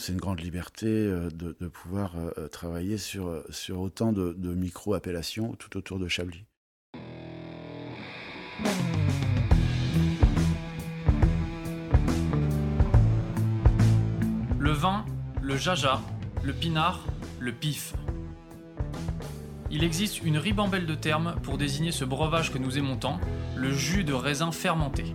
C'est une grande liberté de, pouvoir travailler sur, sur autant de, de micro-appellations tout autour de Chablis. Le vin, le jaja, le pinard, le pif. Il existe une ribambelle de termes pour désigner ce breuvage que nous aimons tant, le jus de raisin fermenté.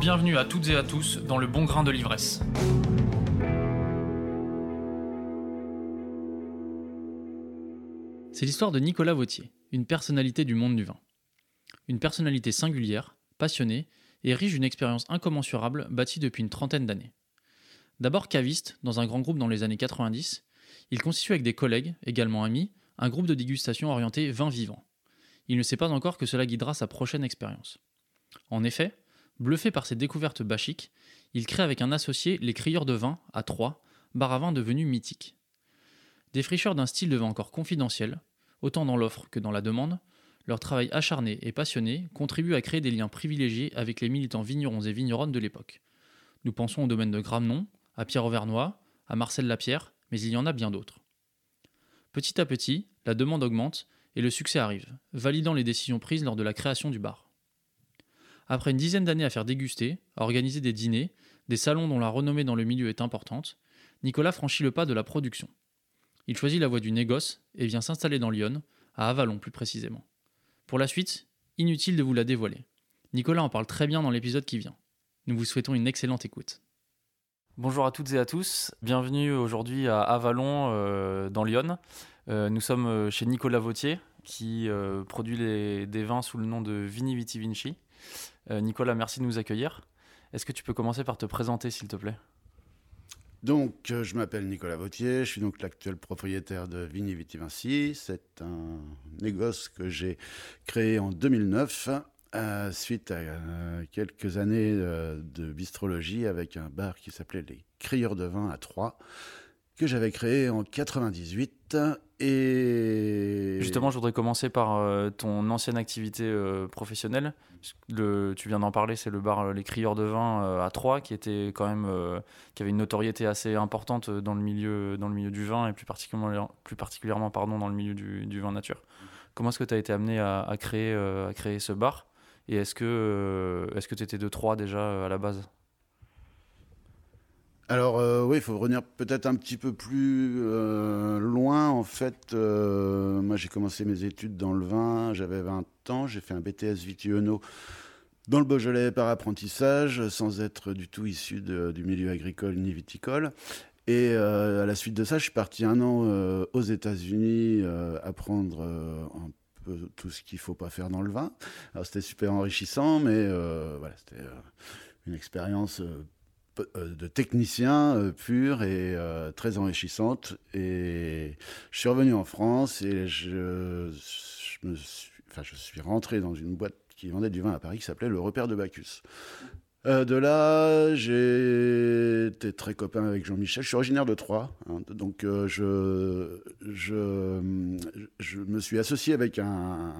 Bienvenue à toutes et à tous dans le bon grain de l'ivresse. C'est l'histoire de Nicolas Vautier, une personnalité du monde du vin. Une personnalité singulière, passionnée et riche d'une expérience incommensurable bâtie depuis une trentaine d'années. D'abord caviste dans un grand groupe dans les années 90, il constitue avec des collègues, également amis, un groupe de dégustation orienté vin vivant. Il ne sait pas encore que cela guidera sa prochaine expérience. En effet, bluffé par ses découvertes bachiques, il crée avec un associé les Crieurs de vin à Troyes, bar à vin devenu mythique. Défricheurs d'un style de vin encore confidentiel, autant dans l'offre que dans la demande, leur travail acharné et passionné contribue à créer des liens privilégiés avec les militants vignerons et vigneronnes de l'époque. Nous pensons au domaine de Gramnon, à Pierre Auvernois, à Marcel Lapierre, mais il y en a bien d'autres. Petit à petit, la demande augmente et le succès arrive, validant les décisions prises lors de la création du bar. Après une dizaine d'années à faire déguster, à organiser des dîners, des salons dont la renommée dans le milieu est importante, Nicolas franchit le pas de la production. Il choisit la voie du négoce et vient s'installer dans Lyon, à Avalon plus précisément. Pour la suite, inutile de vous la dévoiler. Nicolas en parle très bien dans l'épisode qui vient. Nous vous souhaitons une excellente écoute. Bonjour à toutes et à tous, bienvenue aujourd'hui à Avalon euh, dans Lyon. Euh, nous sommes euh, chez Nicolas Vautier qui produit des vins sous le nom de Vini Viti Vinci. Nicolas, merci de nous accueillir. Est-ce que tu peux commencer par te présenter s'il te plaît? Donc, je m'appelle Nicolas Vautier, je suis donc l'actuel propriétaire de Vini Viti Vinci. C'est un négoce que j'ai créé en 2009 euh, suite à euh, quelques années euh, de bistrologie avec un bar qui s'appelait les Crieurs de vin à Troyes, que j'avais créé en 98. Et justement, je voudrais commencer par ton ancienne activité professionnelle. Le, tu viens d'en parler, c'est le bar Les Crieurs de vin à Troyes, qui était quand même, qui avait une notoriété assez importante dans le milieu, dans le milieu du vin et plus particulièrement, plus particulièrement pardon, dans le milieu du, vin nature. Comment est-ce que tu as été amené à, créer, à créer ce bar? Et est-ce que euh, est-ce que tu étais de 3 déjà euh, à la base? Alors euh, oui, il faut revenir peut-être un petit peu plus loin. En fait, moi j'ai commencé mes études dans le vin, j'avais 20 ans, j'ai fait un BTS Vitiono dans le Beaujolais par apprentissage, sans être du tout issu du milieu agricole ni viticole. Et à la suite de ça, je suis parti un an aux États-Unis apprendre un tout ce qu'il faut pas faire dans le vin. Alors c'était super enrichissant, mais euh, voilà, c'était euh, une expérience euh, de technicien pur et très enrichissante. Et je suis revenu en France et je, je, me suis, enfin, je suis rentré dans une boîte qui vendait du vin à Paris qui s'appelait Le Repère de Bacchus. Euh, de là, j'ai été très copain avec Jean-Michel. Je suis originaire de Troyes, hein, donc euh, je, je, je me suis associé avec un,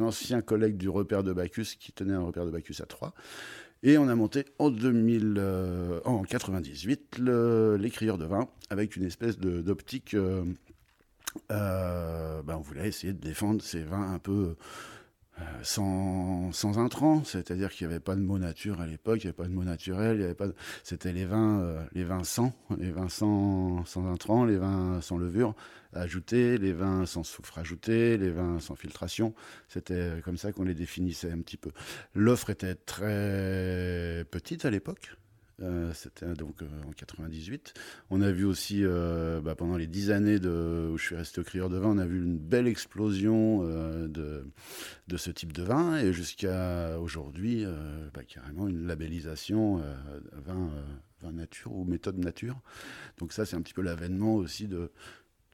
ancien collègue du repère de Bacchus qui tenait un repère de Bacchus à Troyes. Et on a monté en 2000, euh, en 98 l'écrieur de vin avec une espèce d'optique. Ben, on voulait essayer de défendre ces vins un peu euh, sans, sans intrants, c'est-à-dire qu'il n'y avait pas de mot nature à l'époque, il n'y avait pas de mot naturel, c'était les vins, euh, les vins sans, les vins sans, sans intrants, les vins sans levure ajoutés, les vins sans soufre ajouté, les vins sans filtration. C'était comme ça qu'on les définissait un petit peu. L'offre était très petite à l'époque. Euh, c'était donc euh, en 98. On a vu aussi, euh, bah, pendant les dix années où je suis resté au crieur de vin, on a vu une belle explosion de, de ce type de vin et jusqu'à aujourd'hui, bah, carrément une labellisation vin, vin nature ou méthode nature. Donc ça, c'est un petit peu l'avènement aussi de,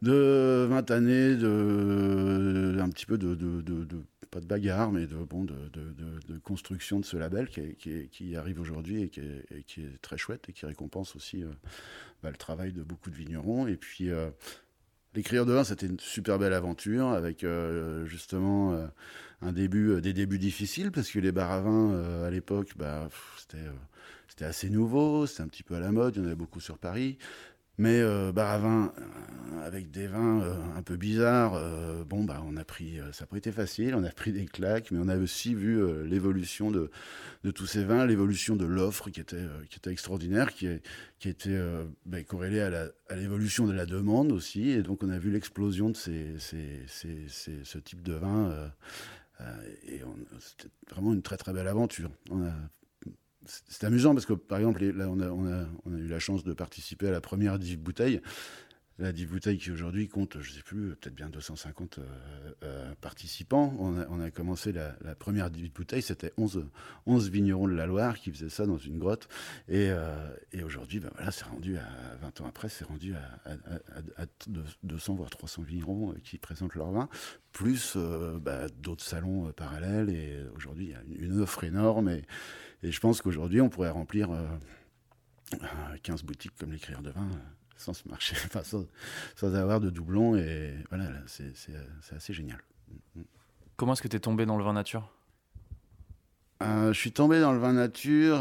de 20 années, de, un petit peu de, pas de bagarre, mais de, bon, de, construction de ce label qui, arrive aujourd'hui et, qui est très chouette et qui récompense aussi euh, bah, le travail de beaucoup de vignerons. Et puis, euh, l'écrire de vin, c'était une super belle aventure avec euh, justement un début, des débuts difficiles parce que les bars à vin à l'époque, bah, c'était c'était assez nouveau, c'était un petit peu à la mode, il y en avait beaucoup sur Paris. Mais euh, bar à vin, euh, avec des vins euh, un peu bizarres, euh, bon, bah, on a pris, ça n'a pas été facile, on a pris des claques, mais on a aussi vu l'évolution de, tous ces vins, l'évolution de l'offre qui était, extraordinaire, qui, était bah, corrélée à l'évolution de la demande aussi. Et donc, on a vu l'explosion de ce type de vin. c'était vraiment une très très belle aventure. C'est amusant parce que, par exemple, là, on a, eu la chance de participer à la première 10 bouteilles. La 10 bouteilles qui aujourd'hui compte, je ne sais plus, peut-être bien 250 euh, euh, participants. On a, commencé la, la, première 10 bouteilles, c'était 11, 11 vignerons de la Loire qui faisaient ça dans une grotte. Et, euh, aujourd'hui, ben c'est rendu à 20 ans après, c'est rendu à, à, à, 200 voire 300 vignerons qui présentent leur vin, plus bah, d'autres salons parallèles. Et aujourd'hui, il y a une offre énorme. Et, je pense qu'aujourd'hui, on pourrait remplir 15 euh, boutiques comme l'écrire de vin sans se marcher, enfin, sans, sans, avoir de doublons. Et voilà, c'est assez génial. Comment est-ce que tu es tombé dans le vin nature? Euh, je suis tombé dans le vin nature,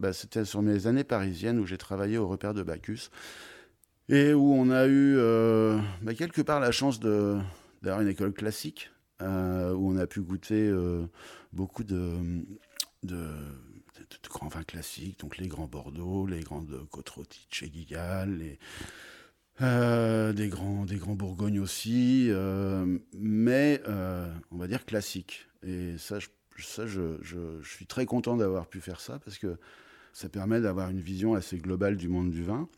bah, c'était sur mes années parisiennes où j'ai travaillé au repère de Bacchus et où on a eu bah, quelque part la chance d'avoir une école classique où on a pu goûter beaucoup de, de, grands vins classiques, donc les grands Bordeaux, les grandes côtes rôties chez Guigal, les, euh, des, grands, des grands Bourgognes aussi, euh, mais euh, on va dire classiques. Et ça, je, ça je, je, je suis très content d'avoir pu faire ça parce que ça permet d'avoir une vision assez globale du monde du vin.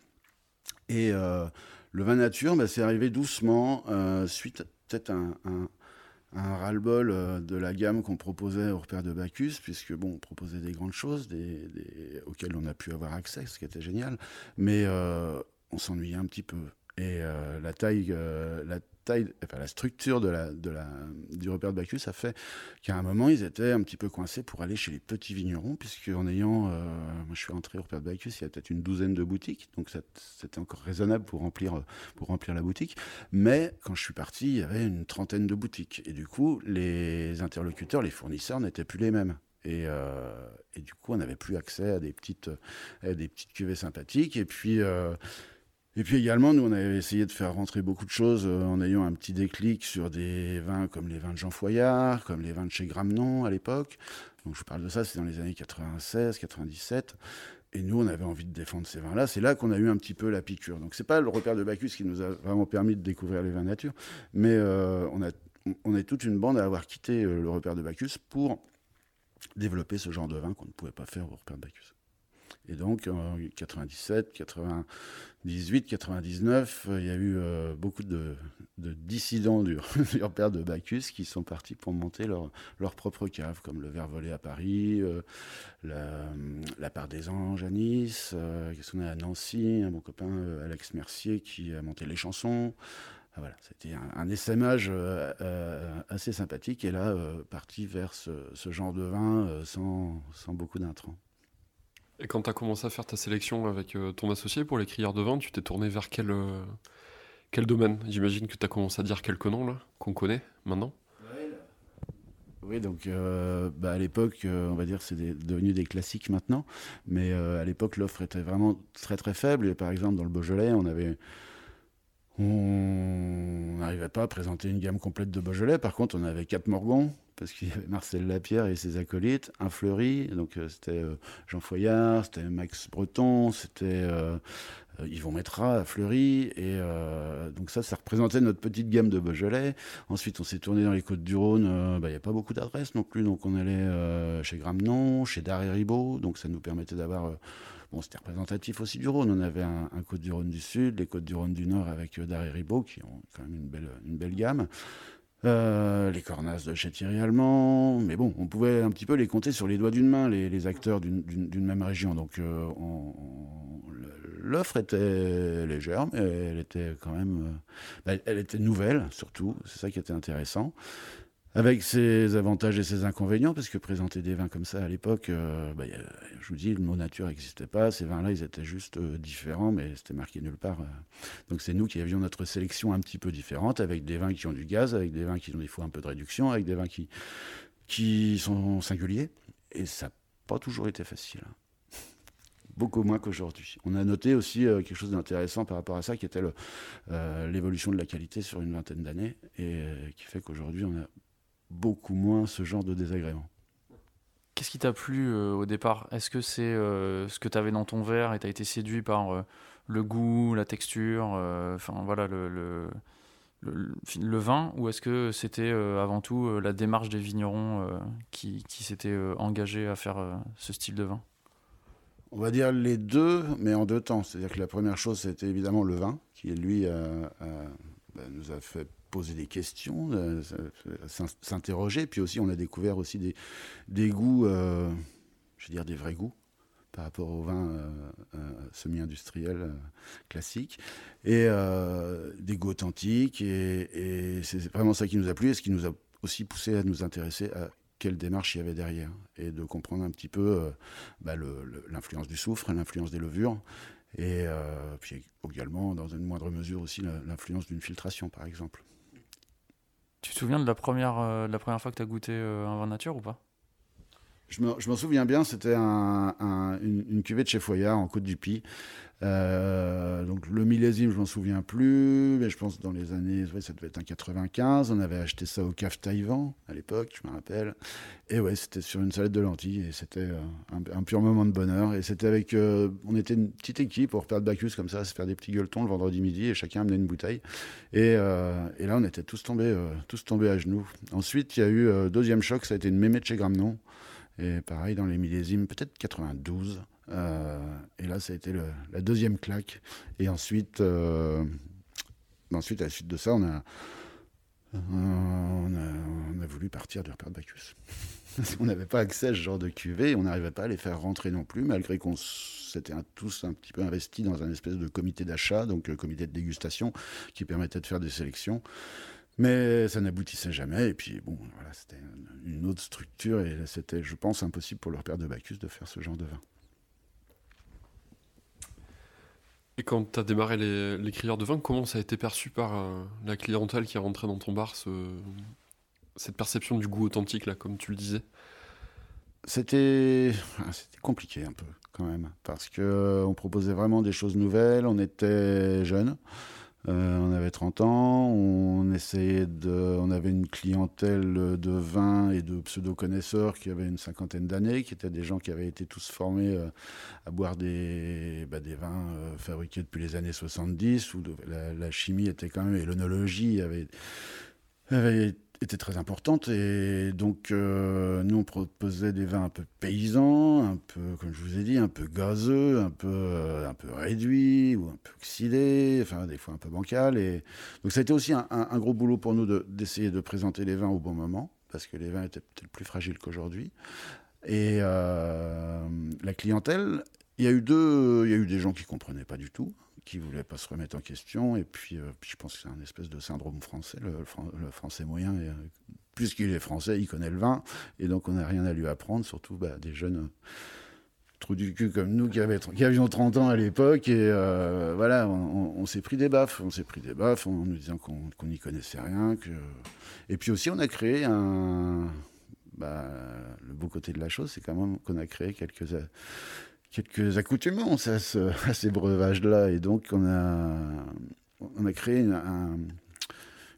Et le vin nature, bah, c'est arrivé doucement, suite peut-être un, un, un ras-le-bol euh, de la gamme qu'on proposait au repère de Bacchus, puisque bon, on proposait des grandes choses auxquelles on a pu avoir accès, ce qui était génial, mais euh, on s'ennuyait un petit peu. Et euh, la taille, la structure du repère de Bacchus a fait qu'à un moment, ils étaient un petit peu coincés pour aller chez les petits vignerons, puisque en ayant, euh, moi je suis rentré au repère de Bacchus, il y a peut-être une douzaine de boutiques, donc c'était encore raisonnable pour remplir, pour remplir la boutique. Mais quand je suis parti, il y avait une trentaine de boutiques. Et du coup, les interlocuteurs, les fournisseurs n'étaient plus les mêmes. Et, euh, du coup, on n'avait plus accès à des petites, à des petites cuvées sympathiques. Et puis, euh, et puis également, nous, on avait essayé de faire rentrer beaucoup de choses euh, en ayant un petit déclic sur des vins comme les vins de Jean Foyard, comme les vins de chez Gramnon à l'époque. Donc je parle de ça, c'est dans les années 96, 97. Et nous, on avait envie de défendre ces vins-là. C'est là, qu'on a eu un petit peu la piqûre. Donc c'est pas le repère de Bacchus qui nous a vraiment permis de découvrir les vins nature, mais euh, on, a, on est toute une bande à avoir quitté euh, le repère de Bacchus pour développer ce genre de vin qu'on ne pouvait pas faire au repère de Bacchus. Et donc, en 97, 98, 99, il y a eu euh, beaucoup de, dissidents du, repère de Bacchus qui sont partis pour monter leur, propre cave, comme le Verre Volé à Paris, euh, la, Part des Anges à Nice, euh, qu'est-ce qu'on a à Nancy, un bon copain Alex Mercier qui a monté les chansons. Ah, voilà, c'était un, un, assez sympathique et là, parti vers ce, genre de vin sans beaucoup d'intrants. Et quand tu as commencé à faire ta sélection avec euh, ton associé pour les crieurs de vin, tu t'es tourné vers quel, euh, quel domaine? J'imagine que tu as commencé à dire quelques noms qu'on connaît maintenant. Oui, donc euh, bah, à l'époque, on va dire c'est devenu des classiques maintenant, mais à l'époque l'offre était vraiment très très faible. Et par exemple dans le Beaujolais, on avait on n'arrivait pas à présenter une gamme complète de Beaujolais. Par contre, on avait quatre Morgons, parce qu'il y avait Marcel Lapierre et ses acolytes, un Fleury, donc euh, c'était euh, Jean Foyard, c'était Max Breton, c'était euh, Yvon Mettra à Fleury, et donc ça, ça représentait notre petite gamme de Beaujolais. Ensuite, on s'est tourné dans les Côtes-du-Rhône, bah, il n'y a pas beaucoup d'adresses non plus, donc on allait chez Gramnon, chez Daré Ribot, donc ça nous permettait d'avoir... C'était représentatif aussi du Rhône. On avait un, Côte-du-Rhône du Sud, les Côtes-du-Rhône du Nord avec Daré Ribot, qui ont quand même une belle, une belle gamme. Euh, les cornasses de chez Thierry Allemand, mais bon, on pouvait un petit peu les compter sur les doigts d'une main, les, acteurs d'une même région. Donc euh, l'offre était légère, mais elle était quand même, euh, bah, elle était nouvelle surtout, c'est ça qui était intéressant avec ses avantages et ses inconvénients, parce que présenter des vins comme ça à l'époque, euh, bah, je vous dis, le mot nature n'existait pas. Ces vins-là, ils étaient juste euh, différents, mais c'était marqué nulle part. Euh. Donc c'est nous qui avions notre sélection un petit peu différente, avec des vins qui ont du gaz, avec des vins qui ont des fois un peu de réduction, avec des vins qui, qui sont singuliers. Et ça n'a pas toujours été facile. Hein. Beaucoup moins qu'aujourd'hui. On a noté aussi quelque chose d'intéressant par rapport à ça, qui était l'évolution de la qualité sur une vingtaine d'années, et qui fait qu'aujourd'hui, on a beaucoup moins ce genre de désagréments. Qu'est-ce qui t'a plu euh, au départ? Est-ce que c'est euh, ce que tu avais dans ton verre et tu as été séduit par euh, le goût, la texture, enfin voilà le, le, le, vin? Ou est-ce que c'était avant tout la démarche des vignerons qui, qui s'étaient engagés à faire ce style de vin? On va dire les deux, mais en deux temps. C'est-à-dire que la première chose, c'était évidemment le vin, qui lui bah, nous a fait poser des questions, euh, s'interroger. Puis aussi, on a découvert aussi des, goûts, euh, je veux dire des vrais goûts par rapport au vin euh, semi-industriel classique, et des goûts authentiques. Et, c'est vraiment ça qui nous a plu et ce qui nous a aussi poussé à nous intéresser à quelle démarche il y avait derrière et de comprendre un petit peu bah, l'influence du soufre, l'influence des levures et puis également, dans une moindre mesure aussi, l'influence d'une filtration, par exemple. Tu te souviens de la première, euh, la première fois que tu as goûté euh, un vin nature ou pas? Je m'en souviens bien, c'était un, une, cuvée de chez Foyard en Côte du Py. Euh, donc le millésime, je m'en souviens plus, mais je pense dans les années, ça devait être un 95. On avait acheté ça au CAF Taïwan à l'époque, je me rappelle. Et ouais, c'était sur une salade de lentilles et c'était un, pur moment de bonheur. Et c'était avec, on était une petite équipe pour faire de Bacchus comme ça, se faire des petits gueuletons le vendredi midi et chacun amenait une bouteille. Et, et là, on était tous tombés, tous tombés à genoux. Ensuite, il y a eu deuxième choc, ça a été une mémé de chez Gramnon. Et pareil, dans les millésimes, peut-être 92. Euh, et là, ça a été la deuxième claque. Et ensuite, euh, ensuite, à la suite de ça, on a, on a, voulu partir du repère de Bacchus. on n'avait pas accès à ce genre de cuvée, on n'arrivait pas à les faire rentrer non plus, malgré qu'on s'était tous un petit peu investis dans un espèce de comité d'achat, donc le comité de dégustation, qui permettait de faire des sélections. Mais ça n'aboutissait jamais. Et puis, bon, voilà, c'était une autre structure. Et c'était, je pense, impossible pour leur père de Bacchus de faire ce genre de vin. Et quand tu as démarré les, les, crieurs de vin, comment ça a été perçu par euh, la clientèle qui est rentrée dans ton bar, cette perception du goût authentique, là, comme tu le disais? C'était ah, compliqué un peu, quand même. Parce qu'on proposait vraiment des choses nouvelles. On était jeunes. Euh, on avait 30 ans, on essayait de, on avait une clientèle de vin et de pseudo-connaisseurs qui avaient une cinquantaine d'années, qui étaient des gens qui avaient été tous formés euh, à boire des, bah, vins euh, fabriqués depuis les années 70, où la, chimie était quand même, et l'onologie avait, avait était très importante et donc euh, nous on proposait des vins un peu paysans, un peu comme je vous ai dit, un peu gazeux, un peu euh, un peu réduits ou un peu oxydés, enfin des fois un peu bancal et donc ça a été aussi un, gros boulot pour nous d'essayer de, présenter les vins au bon moment parce que les vins étaient peut-être plus fragiles qu'aujourd'hui et euh, la clientèle, il y a eu deux, il y a eu des gens qui comprenaient pas du tout qui voulait pas se remettre en question. Et puis, euh, je pense que c'est un espèce de syndrome français. Le, français moyen, euh, puisqu'il est français, il connaît le vin. Et donc, on n'a rien à lui apprendre, surtout bah, des jeunes euh, trous du cul comme nous qui, avions 30 ans à l'époque. Et voilà, on, s'est pris des baffes. On s'est pris des baffes en nous disant qu'on n'y connaissait rien. Et puis aussi, on a créé un. Bah, le beau côté de la chose, c'est quand même qu'on a créé quelques quelques accoutumances à, ces breuvages-là. Et donc, on a, on a créé un,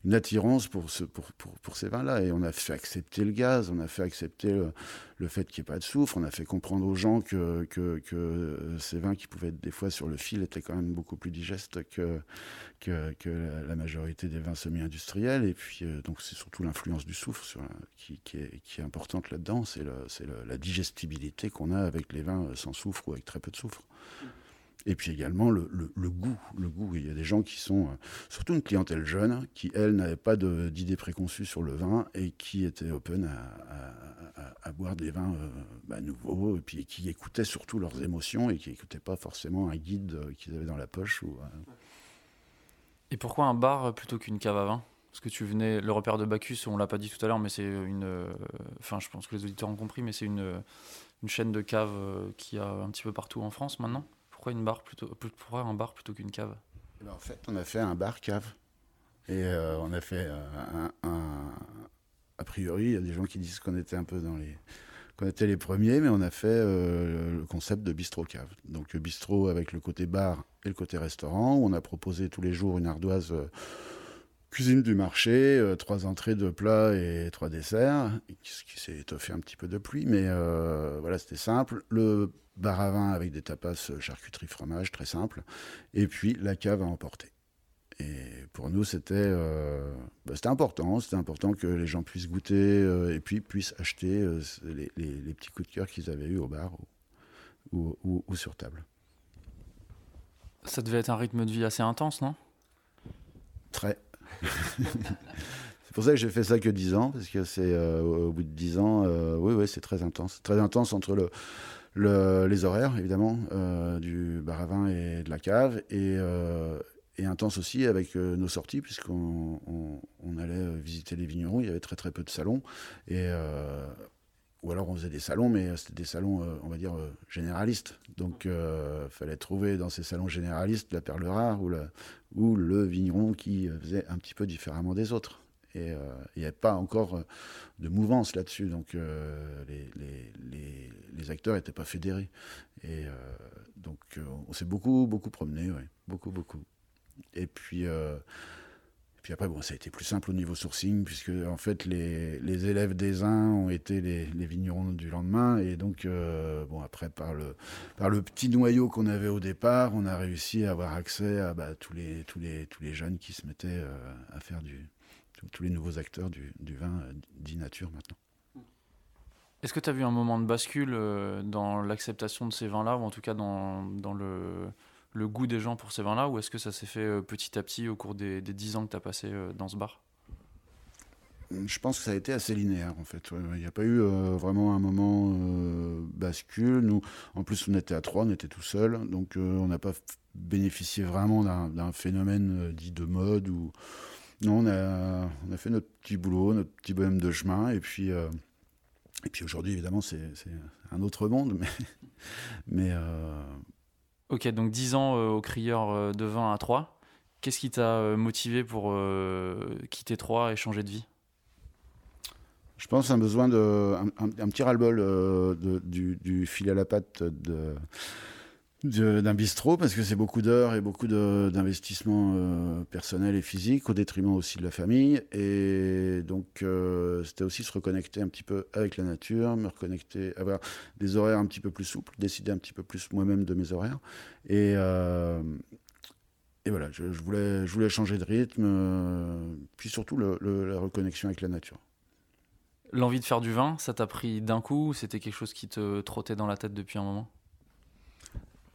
une attirance pour, pour, pour, ces vins-là. Et on a fait accepter le gaz, on a fait accepter le, fait qu'il n'y ait pas de soufre, on a fait comprendre aux gens que, que, ces vins qui pouvaient être des fois sur le fil étaient quand même beaucoup plus digestes que, que, la majorité des vins semi-industriels. Et puis, euh, donc, c'est surtout l'influence du soufre qui, qui, est, qui, est, importante là-dedans. C'est la digestibilité qu'on a avec les vins sans soufre ou avec très peu de soufre. Et puis également le, goût. Le goût. Il y a des gens qui sont, euh, surtout une clientèle jeune, qui, elle, n'avait pas d'idées préconçues sur le vin et qui était open à, boire des vins euh, bah, nouveaux, et puis qui écoutaient surtout leurs émotions et qui n'écoutaient pas forcément un guide euh, qu'ils avaient dans la poche. Et pourquoi un bar plutôt qu'une cave à vin? Parce que tu venais, le repère de Bacchus, on l'a pas dit tout à l'heure, mais c'est une. Enfin, je pense que les auditeurs ont compris, mais c'est une, une chaîne de caves qui a un petit peu partout en France maintenant? Pourquoi, une plutôt, pourquoi un bar plutôt qu'une cave? Eh ben, En fait, on a fait un bar-cave. Et euh, on a fait euh, un, A priori, il y a des gens qui disent qu'on était un peu dans les. qu'on était les premiers, mais on a fait euh, le concept de bistrot-cave. Donc, bistrot avec le côté bar et le côté restaurant, où on a proposé tous les jours une ardoise cuisine du marché, euh, trois entrées, deux plats et trois desserts, ce qui s'est étoffé un petit peu de pluie, mais euh, voilà, c'était simple. Le bar à vin avec des tapas, euh, charcuterie, fromage, très simple. Et puis la cave à emporter. Et pour nous, c'était bah, important. C'était important que les gens puissent goûter et puis puissent acheter les, petits coups de cœur qu'ils avaient eu au bar ou, ou sur table. Ça devait être un rythme de vie assez intense, non? Très. c'est pour ça que j'ai fait ça que 10 ans, parce que c'est euh, au bout de 10 ans, euh, oui, oui, c'est très intense. Très intense entre le, les horaires, évidemment, euh, du bar à vin et de la cave, et, et intense aussi avec nos sorties, puisqu'on on, allait visiter les vignerons, il y avait très très peu de salons, et ou alors on faisait des salons, mais c'était des salons, on va dire, généralistes. Donc il fallait trouver dans ces salons généralistes la perle rare ou, le vigneron qui faisait un petit peu différemment des autres. Et euh, il n'y avait pas encore euh, de mouvance là-dessus, donc euh, les, acteurs n'étaient pas fédérés. Et donc on s'est beaucoup, beaucoup promené, ouais, beaucoup, beaucoup. Et puis puis après, bon, ça a été plus simple au niveau sourcing, puisque en fait, les, les élèves des uns ont été les, vignerons du lendemain. Et donc, euh, bon, après, par le, par le petit noyau qu'on avait au départ, on a réussi à avoir accès à bah, tous, les, tous, les, tous les jeunes qui se mettaient euh, à faire du. tous les nouveaux acteurs du, vin euh, dit nature maintenant. Est-ce que tu as vu un moment de bascule dans l'acceptation de ces vins-là, ou en tout cas dans, dans le le goût des gens pour ces vins-là ou est-ce que ça s'est fait euh, petit à petit au cours des, dix ans que tu as passé euh, dans ce bar? Je pense que ça a été assez linéaire en fait. Il n'y a pas eu euh, vraiment un moment bascule. Nous, en plus, on était à trois, on était tout seul, donc on n'a pas bénéficié vraiment d'un phénomène dit de mode ou non, on a, on a fait notre petit boulot, notre petit bonhomme de chemin, et puis et puis aujourd'hui, évidemment, c'est un autre monde, mais mais Ok, donc 10 ans euh, au crieur euh, de vin à 3. Qu'est-ce qui t'a euh, motivé pour quitter 3 et changer de vie? Je pense un besoin de. un, petit ras-le-bol du, du, fil à la patte de d'un bistrot parce que c'est beaucoup d'heures et beaucoup d'investissements euh, personnels et physiques au détriment aussi de la famille. Et donc euh, c'était aussi se reconnecter un petit peu avec la nature me reconnecter avoir des horaires un petit peu plus souples décider un petit peu plus moi-même de mes horaires. Et euh, et voilà je, voulais je voulais changer de rythme puis surtout la reconnexion avec la nature. L'envie de faire du vin ça t'a pris d'un coup c'était quelque chose qui te trottait dans la tête depuis un moment?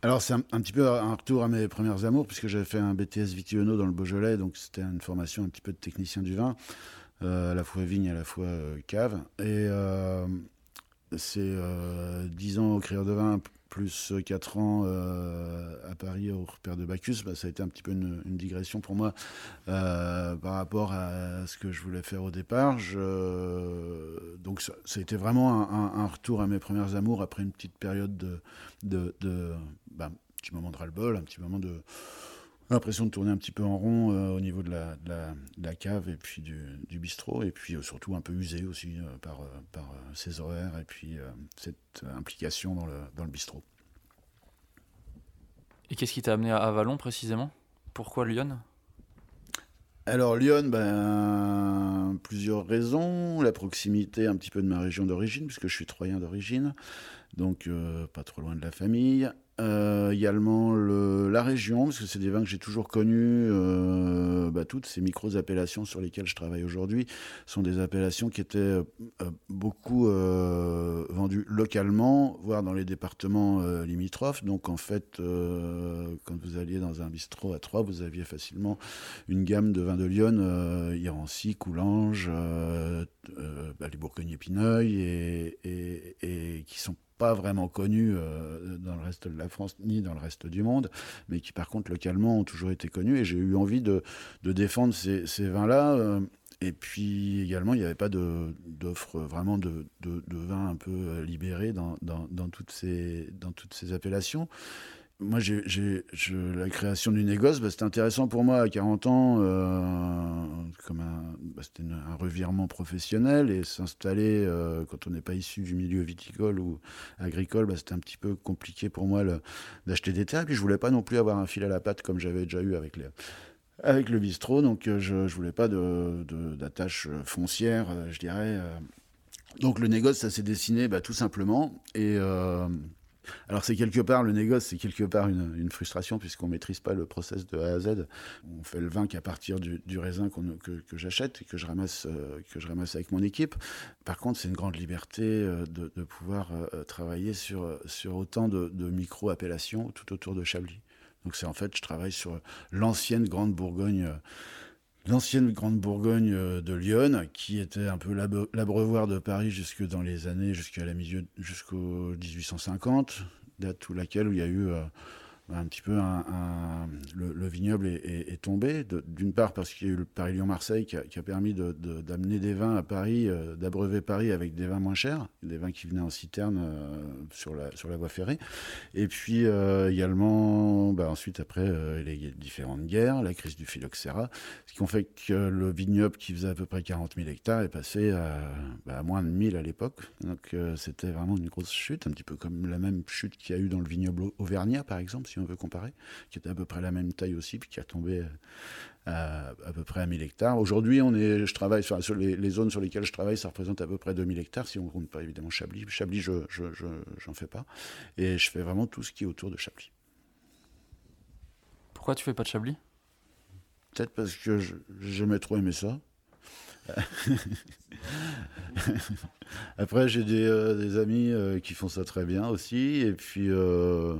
Alors c'est un, petit peu un retour à mes premières amours, puisque j'avais fait un BTS Vitiono dans le Beaujolais, donc c'était une formation un petit peu de technicien du vin, euh, à la fois vigne, à la fois euh, cave. Et euh, c'est 10 ans au crieur de vin, plus 4 ans à Paris au repère de Bacchus, bah, ça a été un petit peu une, digression pour moi par rapport à ce que je voulais faire au départ. donc ça, a été vraiment un, retour à mes premières amours après une petite période de, de, de bah, un petit moment de ras-le-bol, un petit moment de l'impression de tourner un petit peu en rond euh, au niveau de la, de, la, cave et puis du, du bistrot, et puis euh, surtout un peu usé aussi euh, par, par ses horaires et puis cette implication dans le, dans le bistrot. Et qu'est-ce qui t'a amené à Avalon précisément? Pourquoi Lyon? Alors Lyon, ben, plusieurs raisons. La proximité un petit peu de ma région d'origine, puisque je suis troyen d'origine, donc pas trop loin de la famille. Euh, également le, la région, parce que c'est des vins que j'ai toujours connus, euh, bah, toutes ces micro-appellations sur lesquelles je travaille aujourd'hui sont des appellations qui étaient euh, beaucoup vendues localement, voire dans les départements limitrophes. Donc en fait, quand vous alliez dans un bistrot à Troyes, vous aviez facilement une gamme de vins de Lyon, Irancy, Coulanges, bah, les Bourgogne Épineuil, et, et, et qui sont pas vraiment connus euh, dans le reste de la France ni dans le reste du monde, mais qui par contre localement ont toujours été connus. Et j'ai eu envie de, défendre ces, vins-là. Euh, et puis également, il n'y avait pas d'offre vraiment de, de, vins un peu euh, libérés dans toutes ces appellations moi, la création du négoce, bah, c'était intéressant pour moi à 40 ans, euh, comme un, bah, c'était un revirement professionnel et s'installer euh, quand on n'est pas issu du milieu viticole ou agricole, bah, c'était un petit peu compliqué pour moi d'acheter des terres. Et puis je voulais pas non plus avoir un fil à la patte comme j'avais déjà eu avec le bistrot, donc euh, je, ne voulais pas d'attache foncière, je dirais. Donc le négoce, ça s'est dessiné tout simplement et alors c'est quelque part, le négoce, c'est quelque part une, frustration puisqu'on maîtrise pas le process de A à Z. On fait le vin qu'à partir du, raisin que, j'achète et que je, ramasse, euh, que je ramasse avec mon équipe. Par contre, c'est une grande liberté euh, de, pouvoir euh, travailler sur, sur autant de, micro-appellations tout autour de Chablis. Donc c'est en fait, je travaille sur l'ancienne Grande Bourgogne l'ancienne Grande Bourgogne euh, de Lyon, qui était un peu l'abreuvoir de Paris jusque dans les années, jusqu'à la milieu, jusqu'au 1850, date où laquelle où il y a eu euh, un petit peu le, vignoble est, tombé. D'une part parce qu'il y a eu le Paris-Lyon-Marseille qui, a permis d'amener des vins à Paris, euh, d'abreuver Paris avec des vins moins chers, des vins qui venaient en citerne euh, sur, la, sur la voie ferrée. Et puis euh, également, bah, ensuite après les différentes guerres, la crise du phylloxéra, ce qui ont fait que le vignoble qui faisait à peu près 40 000 hectares est passé à, bah, moins de 1000 à l'époque. Donc c'était vraiment une grosse chute, un petit peu comme la même chute qu'il y a eu dans le vignoble auvergnat par exemple si on veut comparer, qui était à peu près la même taille aussi, puis qui a tombé à, à peu près à 1000 hectares. Aujourd'hui, on est, je travaille sur, les, zones sur lesquelles je travaille, ça représente à peu près 2000 hectares, si on ne compte pas évidemment Chablis. Chablis, je n'en fais pas. Et je fais vraiment tout ce qui est autour de Chablis. Pourquoi tu fais pas de Chablis? Peut-être parce que j'ai jamais trop aimé ça. Après, j'ai des, euh, amis euh, qui font ça très bien aussi. Et puis, euh,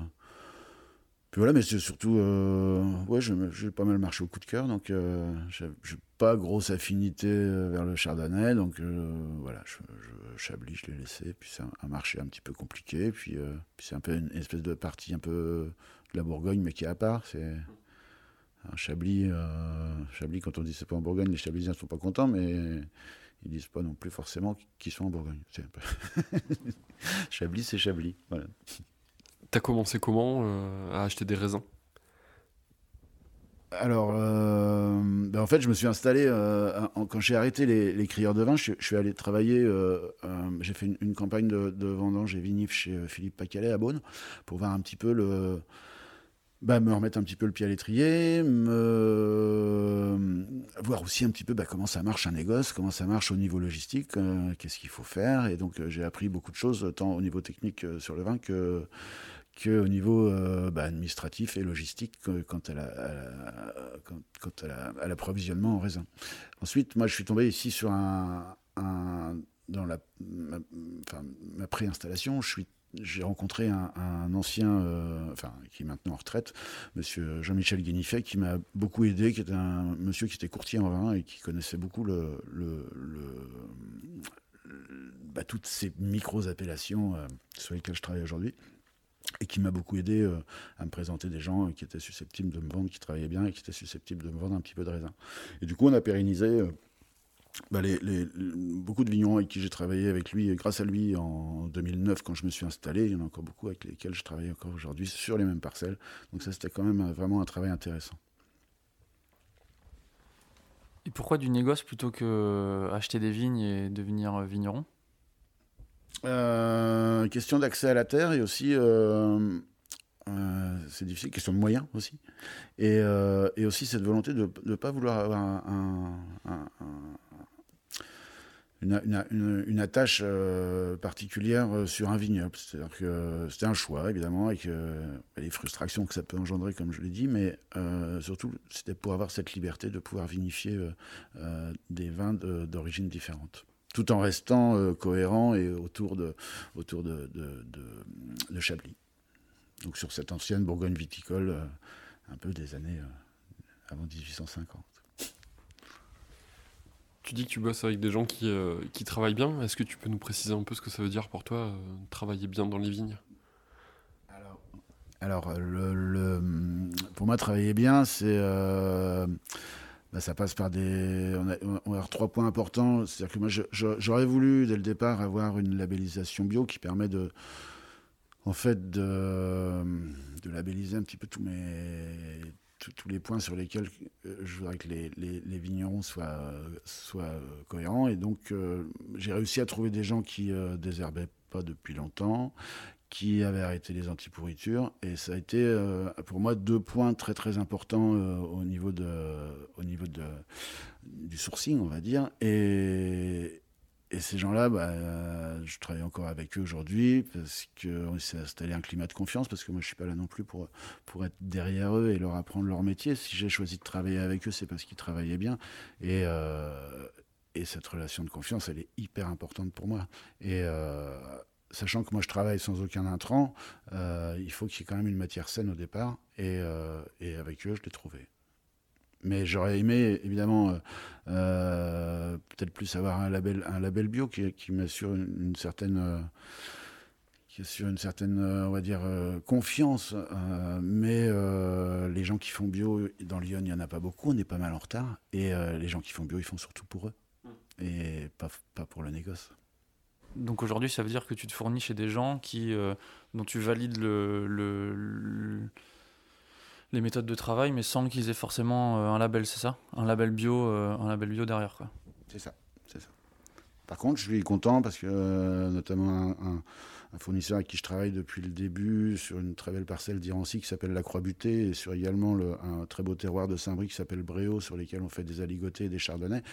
voilà, mais c'est surtout, euh, ouais, j'ai pas mal marché au coup de cœur, donc euh, j'ai pas grosse affinité euh, vers le chardonnay, donc voilà, je, Chablis, je l'ai laissé, puis c'est un, marché un petit peu compliqué, puis, c'est un peu une espèce de partie un peu de la Bourgogne, mais qui est à part, c'est un Chablis, Chablis, quand on dit c'est pas en Bourgogne, les Chablisiens sont pas contents, mais ils disent pas non plus forcément qu'ils sont en Bourgogne. Chablis, c'est Chablis. T'as commencé comment euh, à acheter des raisins? Alors, euh, ben en fait, je me suis installé, euh, quand j'ai arrêté les, crieurs de vin, je, suis allé travailler, j'ai fait une, campagne de, vendange et vinif chez Philippe Pacalet à Beaune, pour voir un petit peu le... Ben, me remettre un petit peu le pied à l'étrier, me... voir aussi un petit peu ben, comment ça marche un négoce, comment ça marche au niveau logistique, qu'est-ce qu'il faut faire. Et donc, j'ai appris beaucoup de choses, tant au niveau technique sur le vin que qu'au niveau euh, bah, administratif et logistique quant à l'approvisionnement en raisin. Ensuite, moi, je suis tombé ici sur un, dans la, ma, ma préinstallation, je j'ai rencontré un, ancien, euh, enfin, qui est maintenant en retraite, monsieur Jean-Michel Guénifet, qui m'a beaucoup aidé, qui était un monsieur qui était courtier en vin et qui connaissait beaucoup le, bah, toutes ces micro-appellations euh, sur lesquelles je travaille aujourd'hui et qui m'a beaucoup aidé euh, à me présenter des gens qui étaient susceptibles de me vendre, qui travaillaient bien et qui étaient susceptibles de me vendre un petit peu de raisin. Et du coup, on a pérennisé euh, bah, beaucoup de vignerons avec qui j'ai travaillé avec lui, grâce à lui en 2009 quand je me suis installé, il y en a encore beaucoup avec lesquels je travaille encore aujourd'hui sur les mêmes parcelles. Donc ça, c'était quand même euh, vraiment un travail intéressant. Et pourquoi du négoce plutôt que acheter des vignes et devenir vigneron? Euh, question d'accès à la terre et aussi, euh, euh, c'est difficile, question de moyens aussi. Et, et aussi cette volonté de ne pas vouloir avoir un, une, attache euh, particulière euh, sur un vignoble. C'est-à-dire que c'était un choix, évidemment, avec les frustrations que ça peut engendrer, comme je l'ai dit, mais surtout, c'était pour avoir cette liberté de pouvoir vinifier des vins d'origine différente, tout en restant cohérent et autour de, autour de, de, Chablis. Donc sur cette ancienne Bourgogne viticole, un peu des années avant 1850. Tu dis que tu bosses avec des gens qui, euh, qui travaillent bien. Est-ce que tu peux nous préciser un peu ce que ça veut dire pour toi, euh, travailler bien dans les vignes? Alors, le, pour moi, travailler bien, c'est. Euh, bah, ça passe par des. On, a, trois points importants. C'est-à-dire que moi, j'aurais voulu, dès le départ, avoir une labellisation bio qui permet de. En fait, de, de labelliser un petit peu tous mes tous les points sur lesquels euh, je voudrais que les, vignerons soient, euh, cohérents. Et donc, euh, j'ai réussi à trouver des gens qui ne désherbaient pas depuis longtemps, qui avaient arrêté les antipourritures. Et ça a été, pour moi, deux points très, très importants au niveau, de, au niveau de, du sourcing, on va dire. Et, et ces gens-là, bah, je travaille encore avec eux aujourd'hui parce qu'on s'est installé un climat de confiance, parce que moi je suis pas là non plus pour, pour être derrière eux et leur apprendre leur métier. Si j'ai choisi de travailler avec eux, c'est parce qu'ils travaillaient bien. Et, euh, et cette relation de confiance, elle est hyper importante pour moi. Et euh, sachant que moi je travaille sans aucun intrant, euh, il faut qu'il y ait quand même une matière saine au départ. Et, et avec eux, je l'ai trouvé. Mais j'aurais aimé, évidemment, euh, euh, peut-être plus avoir un label, un label bio qui, qui m'assure une, certaine. Euh, qui assure une certaine, on va dire, confiance. mais les gens qui font bio, dans Lyon, il n'y en a pas beaucoup, on est pas mal en retard. Et les gens qui font bio, ils font surtout pour eux. Et pas, pas pour le négoce. Donc aujourd'hui, ça veut dire que tu te fournis chez des gens qui, dont tu valides le, le les méthodes de travail, mais sans qu'ils aient forcément euh, un label, c'est ça? Un label bio, euh, un label bio derrière, quoi. C'est ça, c'est ça. Par contre, je suis content parce que euh, notamment un, fournisseur avec qui je travaille depuis le début sur une très belle parcelle d'Irancy qui s'appelle la Croix-Butée et sur également le, un très beau terroir de Saint-Brieuc qui s'appelle Bréau sur lesquels on fait des aligotés et des chardonnays.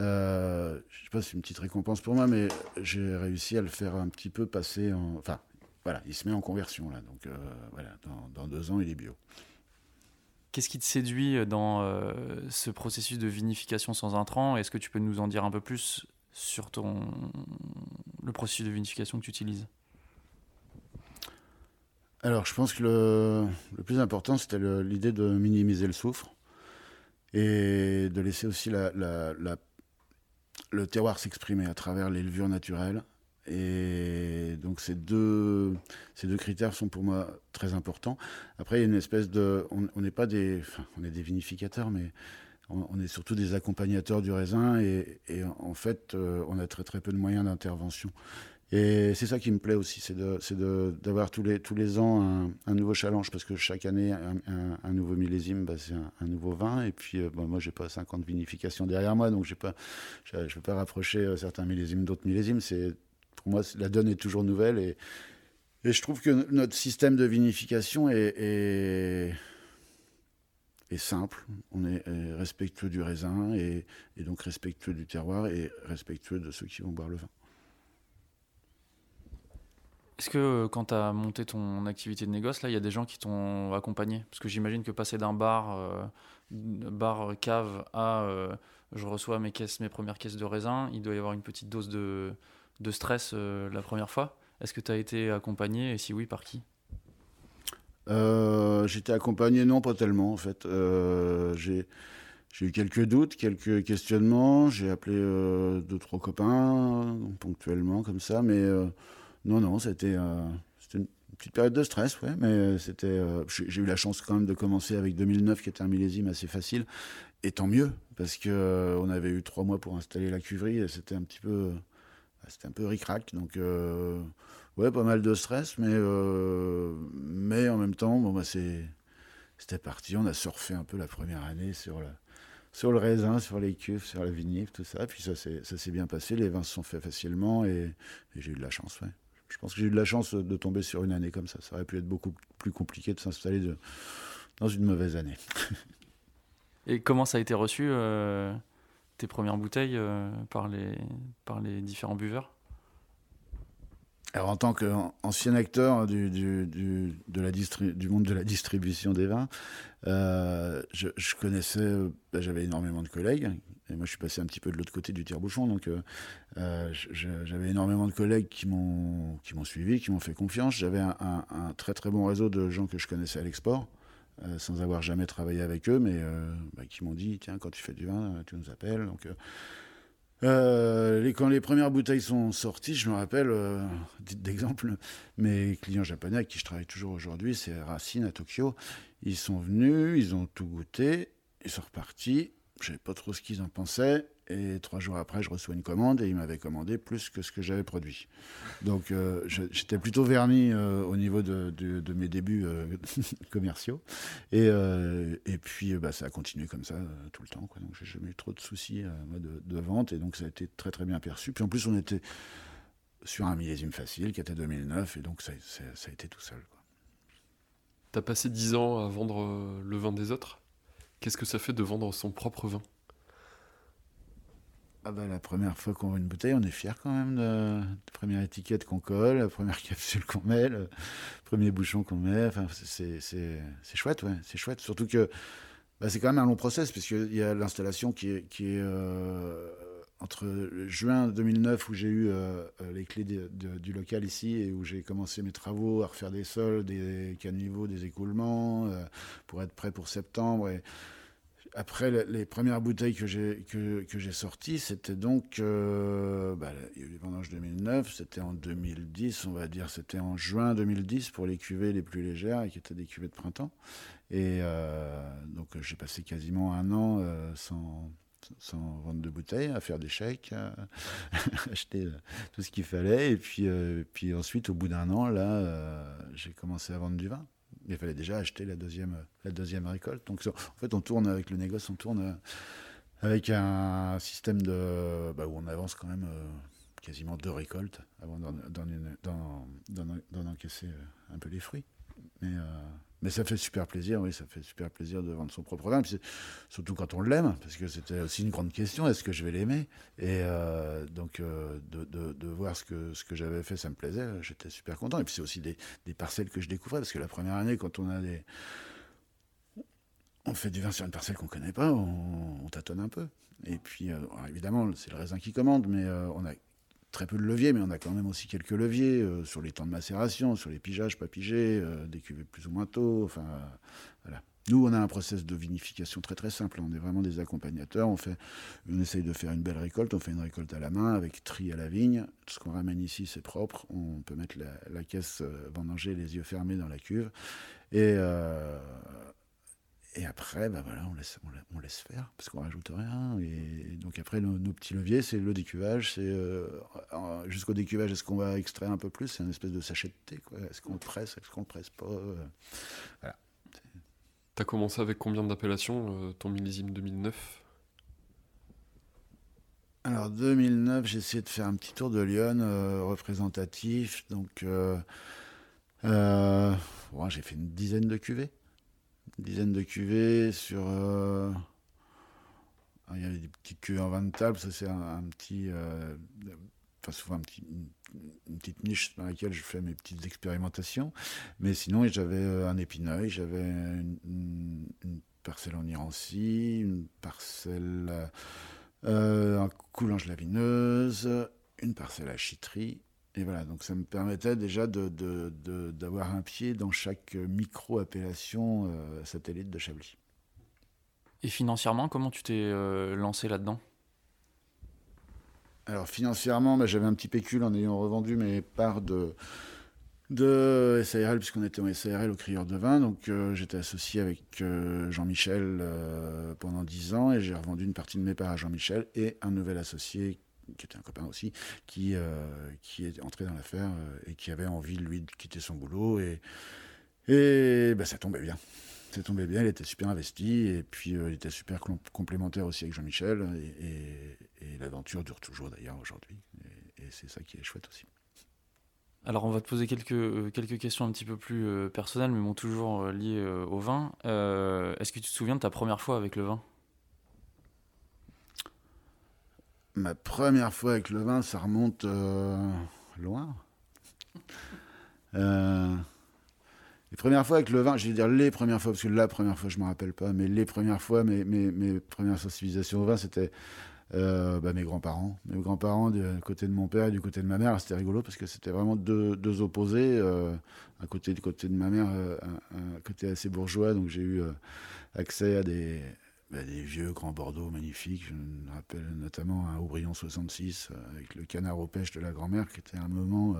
Euh, je sais pas si c'est une petite récompense pour moi, mais j'ai réussi à le faire un petit peu passer en. Enfin, voilà, il se met en conversion là. Donc voilà, dans, deux ans, il est bio. Qu'est-ce qui te séduit euh, dans euh, ce processus de vinification sans intrants? Est-ce que tu peux nous en dire un peu plus sur ton... le processus de vinification que tu utilises? Alors, je pense que le, le plus important, c'était l'idée de minimiser le soufre et de laisser aussi la, la, le terroir s'exprimer à travers les levures naturelles et donc ces deux, ces deux critères sont pour moi très importants. Après, il y a une espèce de... On n'est pas des... On est des vinificateurs, mais on, est surtout des accompagnateurs du raisin. Et, et en fait, euh, on a très très peu de moyens d'intervention. Et c'est ça qui me plaît aussi, c'est d'avoir tous les, tous les ans un, nouveau challenge, parce que chaque année, un, nouveau millésime, bah, c'est un, nouveau vin. Et puis, euh, bon, moi, j'ai pas 50 vinifications derrière moi, donc je ne peux pas rapprocher euh, certains millésimes d'autres millésimes. Pour moi, la donne est toujours nouvelle. Et, je trouve que notre système de vinification est, est, simple. On est, respectueux du raisin et, donc respectueux du terroir et respectueux de ceux qui vont boire le vin. Est-ce que euh, quand tu as monté ton activité de négoce, là, il y a des gens qui t'ont accompagné? Parce que j'imagine que passer d'un bar, euh, bar cave à euh, je reçois mes caisses, mes premières caisses de raisin, il doit y avoir une petite dose de, stress euh, la première fois. Est-ce que tu as été accompagné? Et si oui, par qui? Euh, J'étais accompagné, non, pas tellement en fait. Euh, j'ai eu quelques doutes, quelques questionnements. J'ai appelé deux, trois copains ponctuellement comme ça, mais non, non, c'était une petite période de stress, ouais, mais c'était. J'ai eu la chance quand même de commencer avec 2009, qui était un millésime assez facile, et tant mieux, parce que on avait eu trois mois pour installer la cuverie, et c'était un petit peu ah, c'était un peu. Donc, euh, ouais, pas mal de stress, mais, euh, mais en même temps, bon, bah, c'était parti. On a surfé un peu la première année sur, sur le raisin, sur les cuves, sur la vinif, tout ça. Puis ça s'est bien passé. Les vins se sont faits facilement et, j'ai eu de la chance, ouais. Je pense que j'ai eu de la chance de tomber sur une année comme ça. Ça aurait pu être beaucoup plus compliqué de s'installer dans une mauvaise année. et comment ça a été reçu euh, tes premières bouteilles par, les, par les différents buveurs? Alors, en tant qu'ancien acteur du, du, du, de la du monde de la distribution des vins, euh, je, je, connaissais, bah, j'avais énormément de collègues, et moi je suis passé un petit peu de l'autre côté du tire-bouchon, donc euh, euh j'avais énormément de collègues qui m'ont suivi, qui m'ont fait confiance. J'avais un, très très bon réseau de gens que je connaissais à l'export. Euh, sans avoir jamais travaillé avec eux, mais bah, qui m'ont dit tiens quand tu fais du vin, tu nous appelles. Donc quand les premières bouteilles sont sorties, je me rappelle, d'exemple, mes clients japonais avec qui je travaille toujours aujourd'hui, c'est Racine à Tokyo. Ils sont venus, ils ont tout goûté, ils sont repartis. Je savais pas trop ce qu'ils en pensaient. Et trois jours après, je reçois une commande et ils m'avaient commandé plus que ce que j'avais produit. Donc euh, j'étais plutôt verni euh, au niveau de, mes débuts euh, commerciaux. Et, et puis bah, ça a continué comme ça tout le temps. Quoi. Donc j'ai jamais eu trop de soucis de, vente et donc ça a été très très bien perçu. Puis en plus, on était sur un millésime facile qui était 2009 et donc ça, ça a été tout seul. Tu as passé dix ans à vendre le vin des autres? Qu'est-ce que ça fait de vendre son propre vin? Ah bah, la première fois qu'on voit une bouteille, on est fier quand même de la première étiquette qu'on colle, la première capsule qu'on met, le premier bouchon qu'on met. Enfin, c'est chouette, ouais, c'est chouette. Surtout que bah, c'est quand même un long process, puisqu'il y a l'installation qui est, qui est euh, entre juin 2009, où j'ai eu euh, les clés du local ici, et où j'ai commencé mes travaux à refaire des sols, des caniveaux, des écoulements, euh, pour être prêt pour septembre. Et, après les premières bouteilles que j'ai que, sorties, c'était donc euh, bah, il y a eu les vendanges 2009, c'était en 2010, on va dire, c'était en juin 2010 pour les cuvées les plus légères et qui étaient des cuvées de printemps. Et euh, donc j'ai passé quasiment un an euh, sans sans vendre de bouteilles, à faire des chèques, acheter tout ce qu'il fallait. Et puis, puis ensuite, au bout d'un an, là, j'ai commencé à vendre du vin il fallait déjà acheter la deuxième, la deuxième récolte. Donc en fait, on tourne avec le négoce, on tourne euh, avec un système de, bah, où on avance quand même euh, quasiment deux récoltes avant d'en encaisser euh, un peu les fruits. Mais mais ça fait super plaisir, oui, ça fait super plaisir de vendre son propre vin, surtout quand on l'aime, parce que c'était aussi une grande question, est-ce que je vais l'aimer? Et euh, donc euh, de, de, voir ce que, ce que j'avais fait, ça me plaisait, j'étais super content. Et puis c'est aussi des, des, parcelles que je découvrais, parce que la première année, quand on a des... On fait du vin sur une parcelle qu'on connaît pas, on, tâtonne un peu. Et puis, euh, évidemment, c'est le raisin qui commande, mais on a très peu de leviers, mais on a quand même aussi quelques leviers euh, sur les temps de macération, sur les pigeages, pas pigés, euh, des cuvées plus ou moins tôt. Enfin, voilà. Nous, on a un process de vinification très très simple. On est vraiment des accompagnateurs. On, fait, on essaye de faire une belle récolte. On fait une récolte à la main avec tri à la vigne. Ce qu'on ramène ici, c'est propre. On peut mettre la, caisse euh, vendanger les yeux fermés dans la cuve. Et, et après, bah voilà, on laisse, on, laisse faire, parce qu'on rajoute rien. Et donc après, nos, petits leviers, c'est le décuvage. C'est euh, jusqu'au décuvage, est-ce qu'on va extraire un peu plus? C'est une espèce de sachet de thé. Est-ce qu'on le presse? Est-ce qu'on le presse pas? Euh, Voilà. T'as commencé avec combien d'appellations, euh, ton millésime 2009 Alors 2009, j'ai essayé de faire un petit tour de Lyon représentatif. Donc, j'ai fait une dizaine de cuvées dizaine de cuvées sur. Euh, il y avait des petites cuvées en vin de table, ça c'est un, petit. Euh, enfin, souvent un une, petite niche dans laquelle je fais mes petites expérimentations. Mais sinon, j'avais euh, un épineuil, j'avais une, parcelle en Irancy, une parcelle en coulange lavineuse, une parcelle à chitterie et voilà, donc ça me permettait déjà d'avoir un pied dans chaque micro-appellation euh, satellite de Chablis. Et financièrement, comment tu t'es euh, lancé là-dedans? Alors financièrement, bah, j'avais un petit pécule en ayant revendu mes parts de, de SARL, puisqu'on était en SARL au Crieur de Vin. Donc euh, j'étais associé avec Jean-Michel pendant 10 ans et j'ai revendu une partie de mes parts à Jean-Michel et un nouvel associé qui était un copain aussi, qui, euh, qui est entré dans l'affaire euh, et qui avait envie, lui, de quitter son boulot. Et, et ben, ça tombait bien. Ça tombait bien, il était super investi et puis euh, il était super complémentaire aussi avec Jean-Michel. Et, l'aventure dure toujours d'ailleurs aujourd'hui. Et, c'est ça qui est chouette aussi. Alors on va te poser quelques, quelques questions un petit peu plus personnelles, mais bon, toujours liées au vin. Est-ce que tu te souviens de ta première fois avec le vin? Ma première fois avec le vin, ça remonte euh, loin. Euh, les premières fois avec le vin, je vais dire les premières fois, parce que la première fois, je ne me rappelle pas, mais les premières fois, mes, mes, mes premières sensibilisations au vin, c'était euh, bah, mes grands-parents. Mes grands-parents du côté de mon père et du côté de ma mère, c'était rigolo parce que c'était vraiment deux, opposés. Un côté du côté de ma mère, un, côté assez bourgeois, donc j'ai eu accès à des, bah, des vieux grands Bordeaux magnifiques. Je me rappelle notamment un Aubryon 66 avec le canard aux pêches de la grand-mère, qui était un moment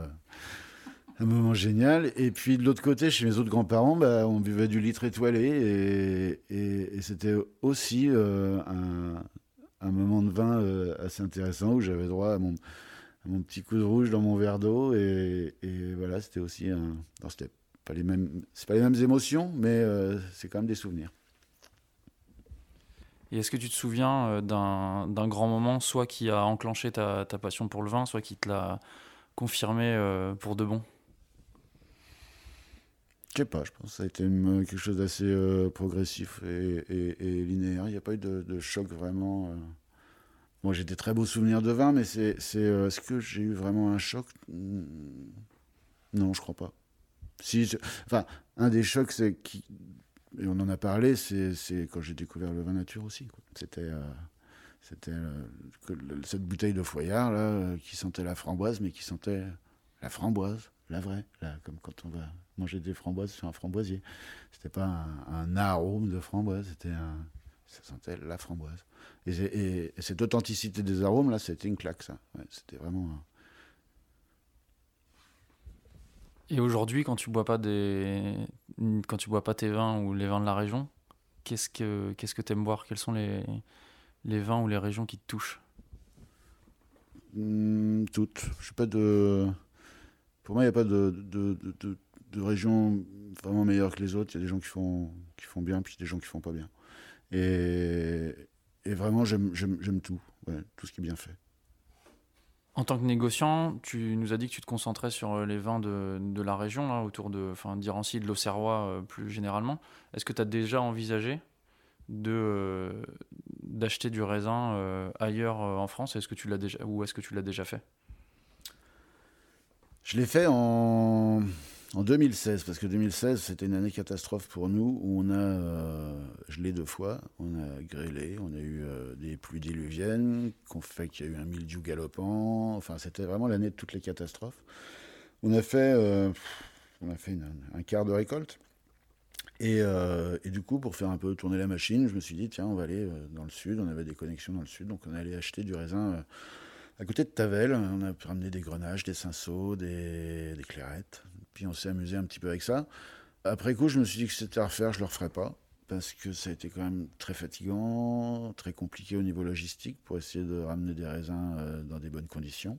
un moment génial. Et puis de l'autre côté, chez mes autres grands-parents, bah, on buvait du litre étoilé et, c'était aussi euh, un, moment de vin euh, assez intéressant où j'avais droit à mon, petit coup de rouge dans mon verre d'eau et, et, voilà, c'était aussi un. Non, c'était pas les mêmes, c'est pas les mêmes émotions, mais euh, c'est quand même des souvenirs. Et est-ce que tu te souviens euh, d'un grand moment, soit qui a enclenché ta, passion pour le vin, soit qui te l'a confirmé euh, pour de bon? Je sais pas, je pense que ça a été une, quelque chose d'assez euh, progressif et, linéaire. Il n'y a pas eu de, choc vraiment. Euh... Moi, j'ai des très beaux souvenirs de vin, mais c'est, euh, est-ce que j'ai eu vraiment un choc? Non, je crois pas. Si, un des chocs, c'est et on en a parlé, c'est, quand j'ai découvert le vin nature aussi. C'était, euh, c'était euh, cette bouteille de Foyard là, euh, qui sentait la framboise, mais qui sentait la framboise, la vraie, là, comme quand on va manger des framboises sur un framboisier. C'était pas un, arôme de framboise, c'était ça sentait la framboise. Et, et, et, cette authenticité des arômes là, c'était une claque, ça. C'était vraiment. Et aujourd'hui, quand tu bois pas des, quand tu bois pas tes vins ou les vins de la région, qu'est-ce que qu'est-ce que t'aimes boire? Quels sont les les vins ou les régions qui te touchent? Mmh, Toutes. Je suis pas de. Pour moi, il n'y a pas de, de, de, de, de région vraiment meilleure que les autres. Il y a des gens qui font, qui font bien, puis des gens qui font pas bien. Et, et vraiment, j'aime tout. Ouais, tout ce qui est bien fait. En tant que négociant, tu nous as dit que tu te concentrais sur les vins de, la région, là, autour de, enfin, d'Irancy, de l'Auxerrois euh, plus généralement. Est-ce que tu as déjà envisagé de, euh, d'acheter du raisin euh, ailleurs euh, en France? Est-ce que tu l'as déjà, Ou est-ce que tu l'as déjà fait? Je l'ai fait en, en 2016, parce que 2016, c'était une année catastrophe pour nous, où on a euh, gelé deux fois, on a grêlé, on a eu euh, des pluies diluviennes, qu'on fait qu'il y a eu un mildiou galopant, enfin c'était vraiment l'année de toutes les catastrophes. On a fait, euh, on a fait un quart de récolte. Et, du coup, pour faire un peu tourner la machine, je me suis dit, tiens, on va aller dans le sud. On avait des connexions dans le sud, donc on allait acheter du raisin à côté de Tavel. On a ramené des grenages, des cinceaux, des, des clairettes. Puis on s'est amusé un petit peu avec ça. Après coup, je me suis dit que c'était à refaire, je ne le referais pas. Parce que ça a été quand même très fatigant, très compliqué au niveau logistique pour essayer de ramener des raisins euh, dans des bonnes conditions.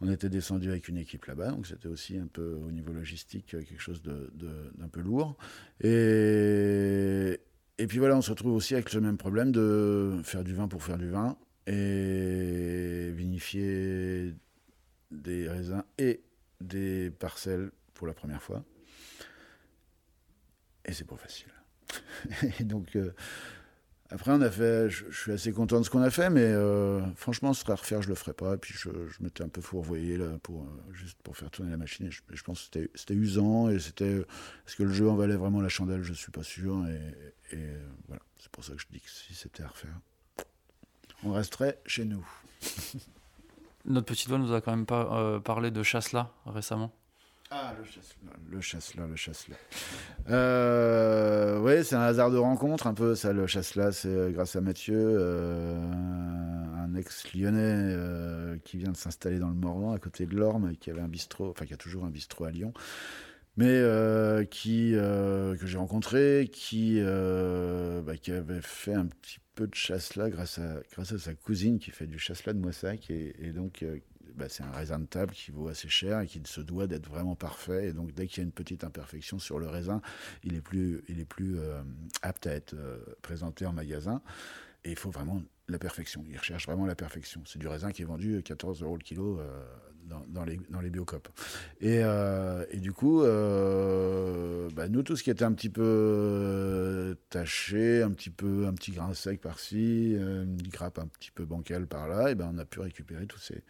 On était descendu avec une équipe là-bas, donc c'était aussi un peu au niveau logistique euh, quelque chose de, d'un peu lourd. Et, et puis voilà, on se retrouve aussi avec le même problème de faire du vin pour faire du vin et vinifier des raisins et des parcelles pour la première fois. Et c'est pas facile. et donc, euh, après, on a fait. Je, suis assez content de ce qu'on a fait, mais euh, franchement, ce serait à refaire, je le ferais pas. Et puis, je, je m'étais un peu fourvoyé là, pour, euh, juste pour faire tourner la machine. Et je, pense que c'était usant. Et c'était. Est-ce que le jeu en valait vraiment la chandelle? Je suis pas sûr. Et, voilà. C'est pour ça que je dis que si c'était à refaire, on resterait chez nous. Notre petite voix nous a quand même pas parlé de chasse-là récemment. Ah, le chasse-là, le chasse-là, le. Euh, oui, c'est un hasard de rencontre, un peu ça, le chasse-là. C'est grâce à Mathieu, euh, un ex-lyonnais euh, qui vient de s'installer dans le Morvan, à côté de l'Orme, qui avait un bistrot, enfin qui a toujours un bistrot à Lyon, mais euh, qui que j'ai rencontré, qui, bah, qui avait fait un petit peu de chasse-là grâce à, grâce à sa cousine qui fait du chasse-là de Moissac, et, et donc bah, c'est un raisin de table qui vaut assez cher et qui se doit d'être vraiment parfait. Et donc, dès qu'il y a une petite imperfection sur le raisin, il est plus, il est plus euh, apte à être euh, présenté en magasin. Et il faut vraiment la perfection. Il recherche vraiment la perfection. C'est du raisin qui est vendu 14 euros le kilo euh, dans, les, dans les. Et, et du coup, bah, nous, tout ce qui était un petit peu taché, un petit peu un petit grain sec par-ci, une grappe un petit peu bancale par-là, et ben on a pu récupérer tous ces,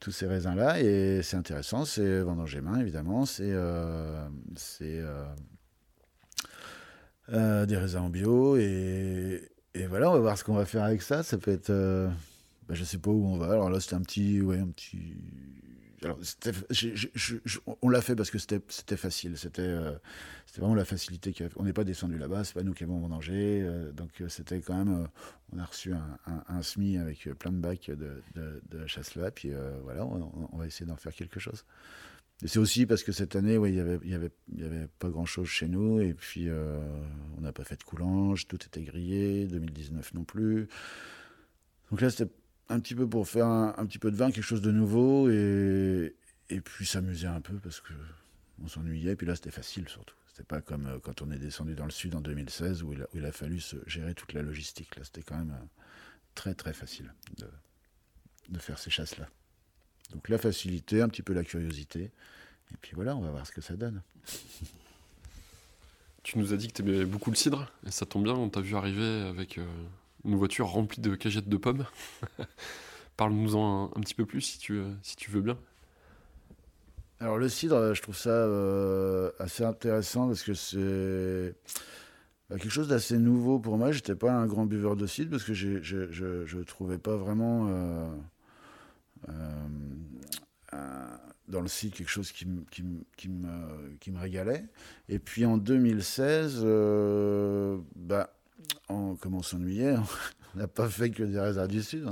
tous ces raisins-là. Et c'est intéressant, c'est vendanger main, évidemment, c'est c'est des raisins en bio et, et voilà, on va voir ce qu'on va faire avec ça. Ça peut être. Euh, bah, je sais pas où on va. Alors là, c'était un petit. Ouais, un petit. Alors, on l'a fait parce que c'était facile. C'était euh, c'était vraiment la facilité. On n'est pas descendu là-bas, c'est pas nous qui avons mangé. Euh, donc c'était quand même. on a reçu un, SMI avec plein de bacs de, de, de chasse là. Puis voilà, on, va essayer d'en faire quelque chose. Et c'est aussi parce que cette année, ouais, il n'y avait, y avait, avait pas grand-chose chez nous. Et puis, euh, on n'a pas fait de coulange, tout était grillé, 2019 non plus. Donc là, c'était un petit peu pour faire un, petit peu de vin, quelque chose de nouveau, et, et puis s'amuser un peu parce que on s'ennuyait. Et puis là, c'était facile surtout. C'était pas comme euh, quand on est descendu dans le sud en 2016 où il a, fallu se gérer toute la logistique. Là, c'était quand même euh, très très facile de, de faire ces chasses-là. Donc la facilité, un petit peu la curiosité. Et puis voilà, on va voir ce que ça donne. Tu nous as dit que tu aimais beaucoup le cidre, et ça tombe bien, on t'a vu arriver avec euh, une voiture remplie de cagettes de pommes. Parle-nous-en un, petit peu plus si tu, si tu veux bien. Alors le cidre, je trouve ça euh, assez intéressant parce que c'est bah, quelque chose d'assez nouveau pour moi. J'étais pas un grand buveur de cidre parce que je ne trouvais pas vraiment... Euh, euh, dans le site quelque chose qui, qui, qui, me, qui me régalait. Et puis en 2016, euh, bah, on, comme on s'ennuyait, on n'a pas fait que des raisins du Sud.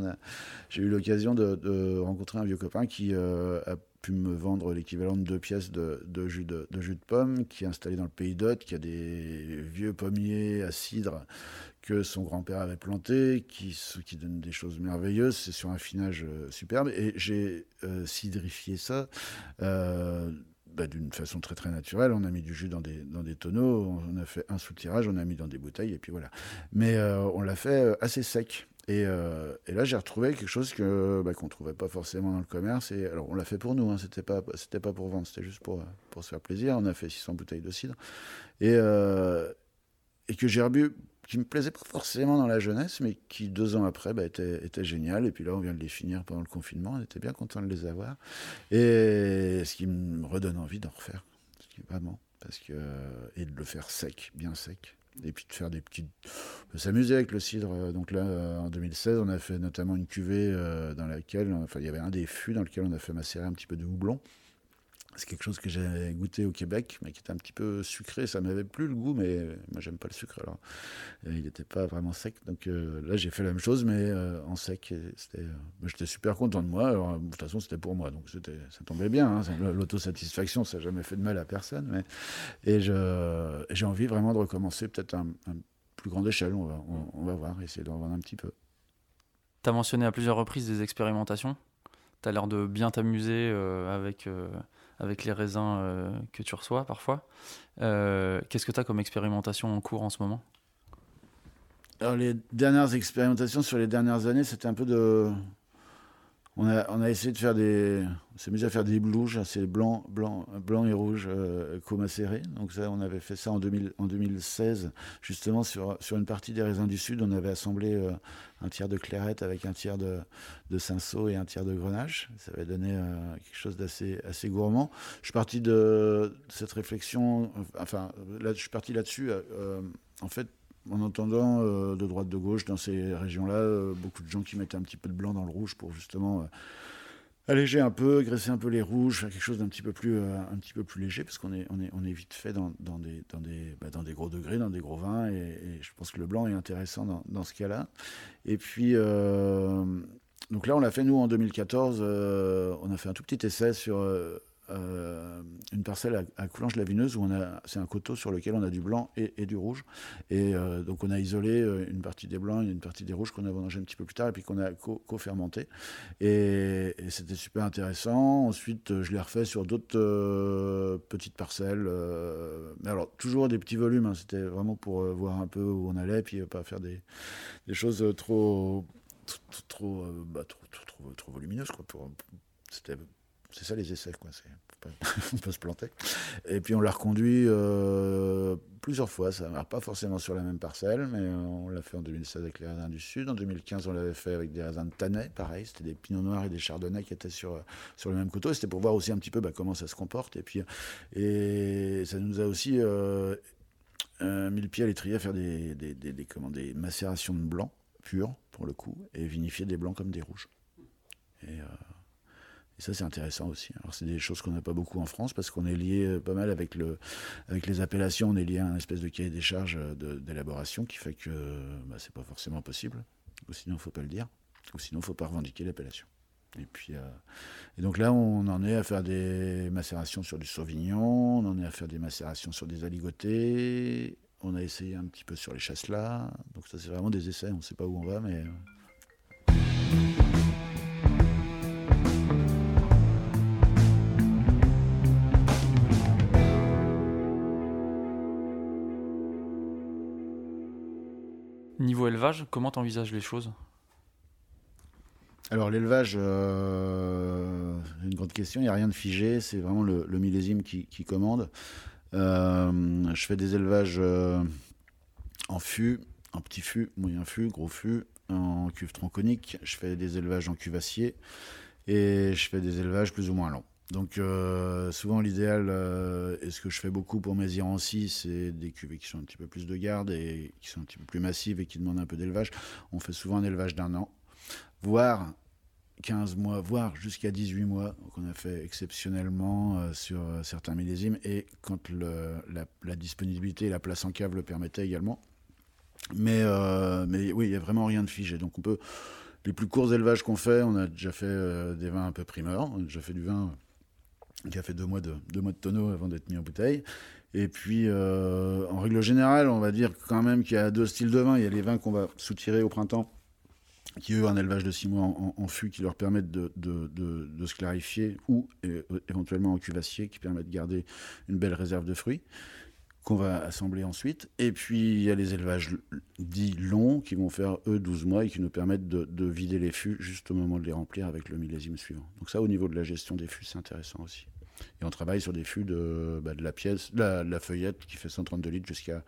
J'ai eu l'occasion de, rencontrer un vieux copain qui euh, a pu me vendre l'équivalent de deux pièces de, de jus de, de, jus de pomme, qui est installé dans le pays d'Hôte, qui a des vieux pommiers à cidre que son grand-père avait planté, qui, qui donne des choses merveilleuses. C'est sur un finage euh, superbe. Et j'ai euh, cidrifié ça. Euh, bah, d'une façon très très naturelle. On a mis du jus dans des, dans des tonneaux, on a fait un sous-tirage, on a mis dans des bouteilles, et puis voilà. Mais on l'a fait assez sec. Et, et là, j'ai retrouvé quelque chose que bah, qu'on trouvait pas forcément dans le commerce. Et alors, on l'a fait pour nous. Hein, c'était pas pas pour vendre, c'était juste pour pour se faire plaisir. On a fait 600 bouteilles de cidre et et que j'ai rebu qui me plaisait pas forcément dans la jeunesse, mais qui deux ans après bah, était, était, génial. Et puis là, on vient de les finir pendant le confinement. On était bien content de les avoir. Et ce qui me redonne envie d'en refaire, vraiment, parce que et de le faire sec, bien sec. Et puis de faire des petites. s'amuser avec le cidre. Donc là, en 2016, on a fait notamment une cuvée euh, dans laquelle. Enfin, il y avait un des fûts dans lequel on a fait macérer un petit peu de houblon. C'est quelque chose que j'ai goûté au Québec, mais qui était un petit peu sucré. Ça m'avait plus le goût, mais moi j'aime pas le sucre. Alors, il n'était pas vraiment sec. Donc euh, là, j'ai fait la même chose, mais euh, en sec. C'était, euh, j'étais super content de moi. Alors, de toute façon, c'était pour moi, donc c'était, ça tombait bien. Hein. L'autosatisfaction, ça n'a jamais fait de mal à personne. Et je, j'ai envie vraiment de recommencer, peut-être un, un plus grande échelle. On va, on, va voir, essayer d'en voir un petit peu. Tu as mentionné à plusieurs reprises des expérimentations. Tu as l'air de bien t'amuser avec avec les raisins euh, que tu reçois parfois. Euh, qu'est-ce que tu as comme expérimentation en cours en ce moment? Les dernières expérimentations sur les dernières années, c'était un peu de. On a, essayé de faire des. On s'est mis à faire des blouges, c'est blanc, blanc, blanc et rouge euh, comacérés. Donc, ça, on avait fait ça en, 2000, en 2016, justement, sur, sur une partie des raisins du Sud. On avait assemblé euh, un tiers de clairette avec un tiers de, de cinceau et un tiers de grenache. Ça avait donné euh, quelque chose d'assez assez gourmand. Je suis parti de cette réflexion. Enfin, je suis parti là-dessus. en fait, en entendant euh, de droite de gauche dans ces régions-là, euh, beaucoup de gens qui mettaient un petit peu de blanc dans le rouge pour justement euh, alléger un peu, graisser un peu les rouges, faire quelque chose d'un petit peu plus, un petit peu plus léger, parce qu'on est, on est, on est vite fait dans, dans des, dans, des, bah, dans des gros degrés, dans des gros vins, et, je pense que le blanc est intéressant dans, dans ce cas-là. Et puis, donc là, on l'a fait nous en 2014, on a fait un tout petit essai sur euh, une parcelle à, Coulanges-la-Vineuse où on a, c'est un coteau sur lequel on a du blanc et, du rouge. Et euh, donc on a isolé euh, une partie des blancs et une partie des rouges qu'on a vendangé un petit peu plus tard et puis qu'on a co-fermenté. et, c'était super intéressant. Ensuite, je l'ai refait sur d'autres petites parcelles. mais alors, toujours des petits volumes. Hein. C'était vraiment pour voir un peu où on allait, puis pas faire des, choses trop, trop, trop, bah, trop, volumineuses. C'était C'est ça les essais, quoi. on peut se planter. Et puis on l'a reconduit euh, plusieurs fois. Ça ne pas forcément sur la même parcelle, mais on l'a fait en 2016 avec les raisins du Sud. En 2015, on l'avait fait avec des raisins de Tanais, pareil. C'était des pinots noirs et des chardonnays qui étaient sur, sur le même couteau. C'était pour voir aussi un petit peu bah, comment ça se comporte. Et puis ça nous a aussi euh, euh, mis le pied à l'étrier à faire des, des, des, macérations de blanc pur, pour le coup, et vinifier des blancs comme des rouges. Et, euh, et ça, c'est intéressant aussi. Alors, c'est des choses qu'on n'a pas beaucoup en France parce qu'on est lié euh, pas mal avec, le, avec les appellations. On est lié à un espèce de cahier des charges d'élaboration qui fait que bah, c'est pas forcément possible. Ou sinon, faut pas le dire. Ou sinon, faut pas revendiquer l'appellation. Et puis, euh, et donc là, on en est à faire des macérations sur du sauvignon, on en est à faire des macérations sur des aligotés, on a essayé un petit peu sur les chasselas. Donc ça, c'est vraiment des essais. On ne sait pas où on va, mais Niveau élevage, comment tu envisages les choses? Alors l'élevage, euh, une grande question, il n'y a rien de figé, c'est vraiment le, millésime qui, commande. Euh, je fais des élevages euh, en fût, en petit fût, moyen fût, gros fût, en cuve tronconique, je fais des élevages en cuve acier et je fais des élevages plus ou moins longs. Donc souvent l'idéal, et ce que je fais beaucoup pour mes irancis, c'est des cuvées qui sont un petit peu plus de garde et qui sont un petit peu plus massives et qui demandent un peu d'élevage. On fait souvent un élevage d'un an voire 15 mois, voire jusqu'à 18 mois, qu'on a fait exceptionnellement euh, sur euh, certains millésimes, et quand la, disponibilité et la place en cave le permettaient également. Mais, euh, mais oui, il n'y a vraiment rien de figé. Donc on peut. Les plus courts élevages qu'on fait, on a déjà fait des vins un peu primeurs, on a déjà fait du vin qui a fait deux mois de, deux mois de tonneau avant d'être mis en bouteille. Et puis, en règle générale, on va dire quand même qu'il y a deux styles de vin. Il y a les vins qu'on va soutirer au printemps qui eux un élevage de six mois en, fût qui leur permettent de, se clarifier ou éventuellement en cuvassier qui permet de garder une belle réserve de fruits qu'on va assembler ensuite. Et puis il y a les élevages dits longs qui vont faire eux 12 mois et qui nous permettent de, vider les fûts juste au moment de les remplir avec le millésime suivant. Donc ça au niveau de la gestion des fûts c'est intéressant aussi. Et on travaille sur des fûts de, bah, de la pièce, la, la, feuillette qui fait 132 litres jusqu'à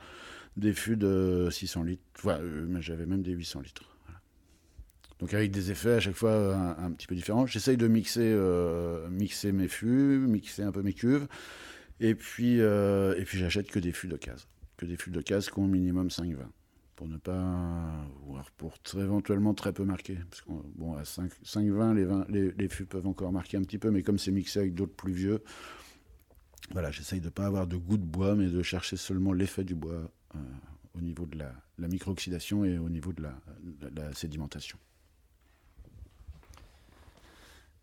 des fûts de 600 litres. Euh, j'avais même des 800 litres. Donc avec des effets à chaque fois euh, un, petit peu différents. J'essaye de mixer, euh, mixer mes fûts, mixer un peu mes cuves. Et puis, puis j'achète que des fûts de case. Que des fûts de case qui ont au minimum 5 vins. Pour ne pas. Pour éventuellement très peu marquer. Parce que, bon, à 5, 5 vins, les, vins les, les, fûts peuvent encore marquer un petit peu. Mais comme c'est mixé avec d'autres plus vieux, voilà, j'essaye de ne pas avoir de goût de bois, mais de chercher seulement l'effet du bois au niveau de la, la micro-oxydation et au niveau de la, sédimentation.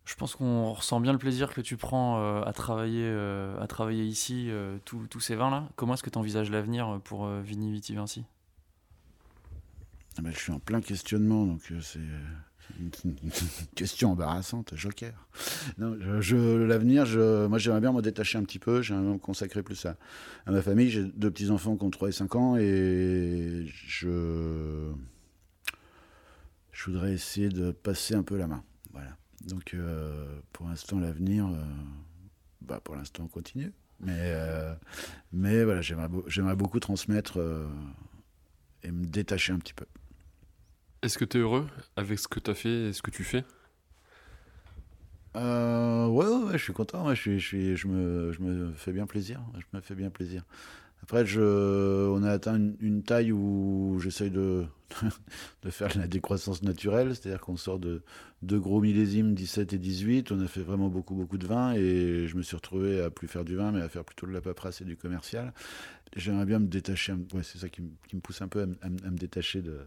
Je pense qu'on ressent bien le plaisir que tu prends euh, à, travailler, euh, à travailler ici, euh, tous ces vins-là. Comment est-ce que tu envisages l'avenir pour Vini Viti Vinci? Ah ben, Je suis en plein questionnement, donc c'est une, question embarrassante, joker. je, l'avenir, moi j'aimerais bien me détacher un petit peu, j'aimerais me consacrer plus à, à ma famille. J'ai deux petits-enfants qui ont 3 et 5 ans et je, voudrais essayer de passer un peu la main. Voilà. Donc euh, pour l'instant, l'avenir, euh, bah, pour l'instant, on continue. Mais, euh, mais voilà, j'aimerais, beaucoup transmettre et me détacher un petit peu. Est-ce que tu es heureux avec ce que tu as fait et ce que tu fais? Ouais, ouais, je suis content. je, suis, je, me, je me fais bien plaisir. Je me fais bien plaisir. Après, on a atteint une, taille où j'essaye de, de faire la décroissance naturelle, c'est-à-dire qu'on sort de deux gros millésimes, 17 et 18. On a fait vraiment beaucoup, beaucoup de vin et je me suis retrouvé à plus faire du vin, mais à faire plutôt de la paperasse et du commercial. J'aimerais bien me détacher, ouais, c'est ça qui, me pousse un peu à, me détacher de,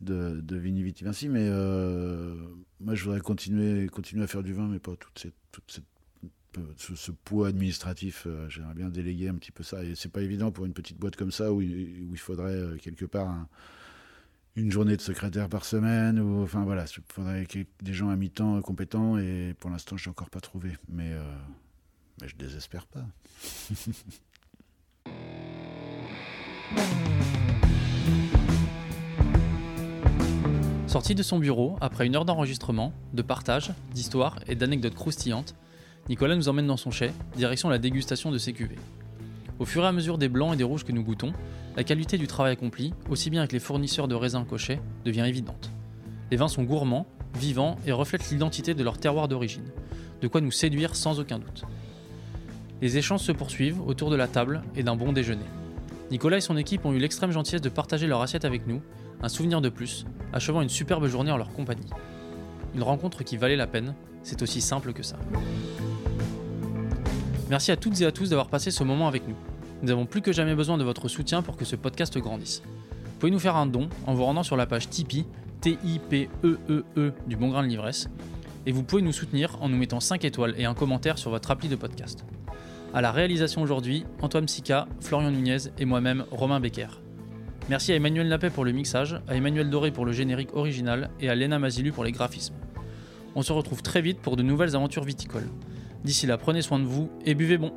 de, de Vini Viti Vinci, mais euh, moi je voudrais continuer, continuer à faire du vin, mais pas toute cette, toute ce, poids administratif, euh, j'aimerais bien déléguer un petit peu ça. Et c'est pas évident pour une petite boîte comme ça où, il faudrait euh, quelque part une journée de secrétaire par semaine. Ou, enfin voilà, il faudrait des gens à mi-temps compétents. Et pour l'instant, je n'ai encore pas trouvé. Mais, mais je désespère pas. Sorti de son bureau, après une heure d'enregistrement, de partage, d'histoire et d'anecdotes croustillantes, Nicolas nous emmène dans son chai, direction la dégustation de ses cuvées. Au fur et à mesure des blancs et des rouges que nous goûtons, la qualité du travail accompli, aussi bien avec les fournisseurs de raisins cochets, devient évidente. Les vins sont gourmands, vivants et reflètent l'identité de leur terroir d'origine, de quoi nous séduire sans aucun doute. Les échanges se poursuivent autour de la table et d'un bon déjeuner. Nicolas et son équipe ont eu l'extrême gentillesse de partager leur assiette avec nous, un souvenir de plus, achevant une superbe journée en leur compagnie. Une rencontre qui valait la peine, c'est aussi simple que ça. Merci à toutes et à tous d'avoir passé ce moment avec nous. Nous avons plus que jamais besoin de votre soutien pour que ce podcast grandisse. Vous pouvez nous faire un don en vous rendant sur la page Tipeee, T-I-P-E-E-E -E -E du Bon Grain de l'Ivresse, et vous pouvez nous soutenir en nous mettant 5 étoiles et un commentaire sur votre appli de podcast. À la réalisation aujourd'hui, Antoine Sica, Florian Nunez et moi-même, Romain Becker. Merci à Emmanuel Lapet pour le mixage, à Emmanuel Doré pour le générique original et à Léna Mazilu pour les graphismes. On se retrouve très vite pour de nouvelles aventures viticoles. D'ici là, prenez soin de vous et buvez bon.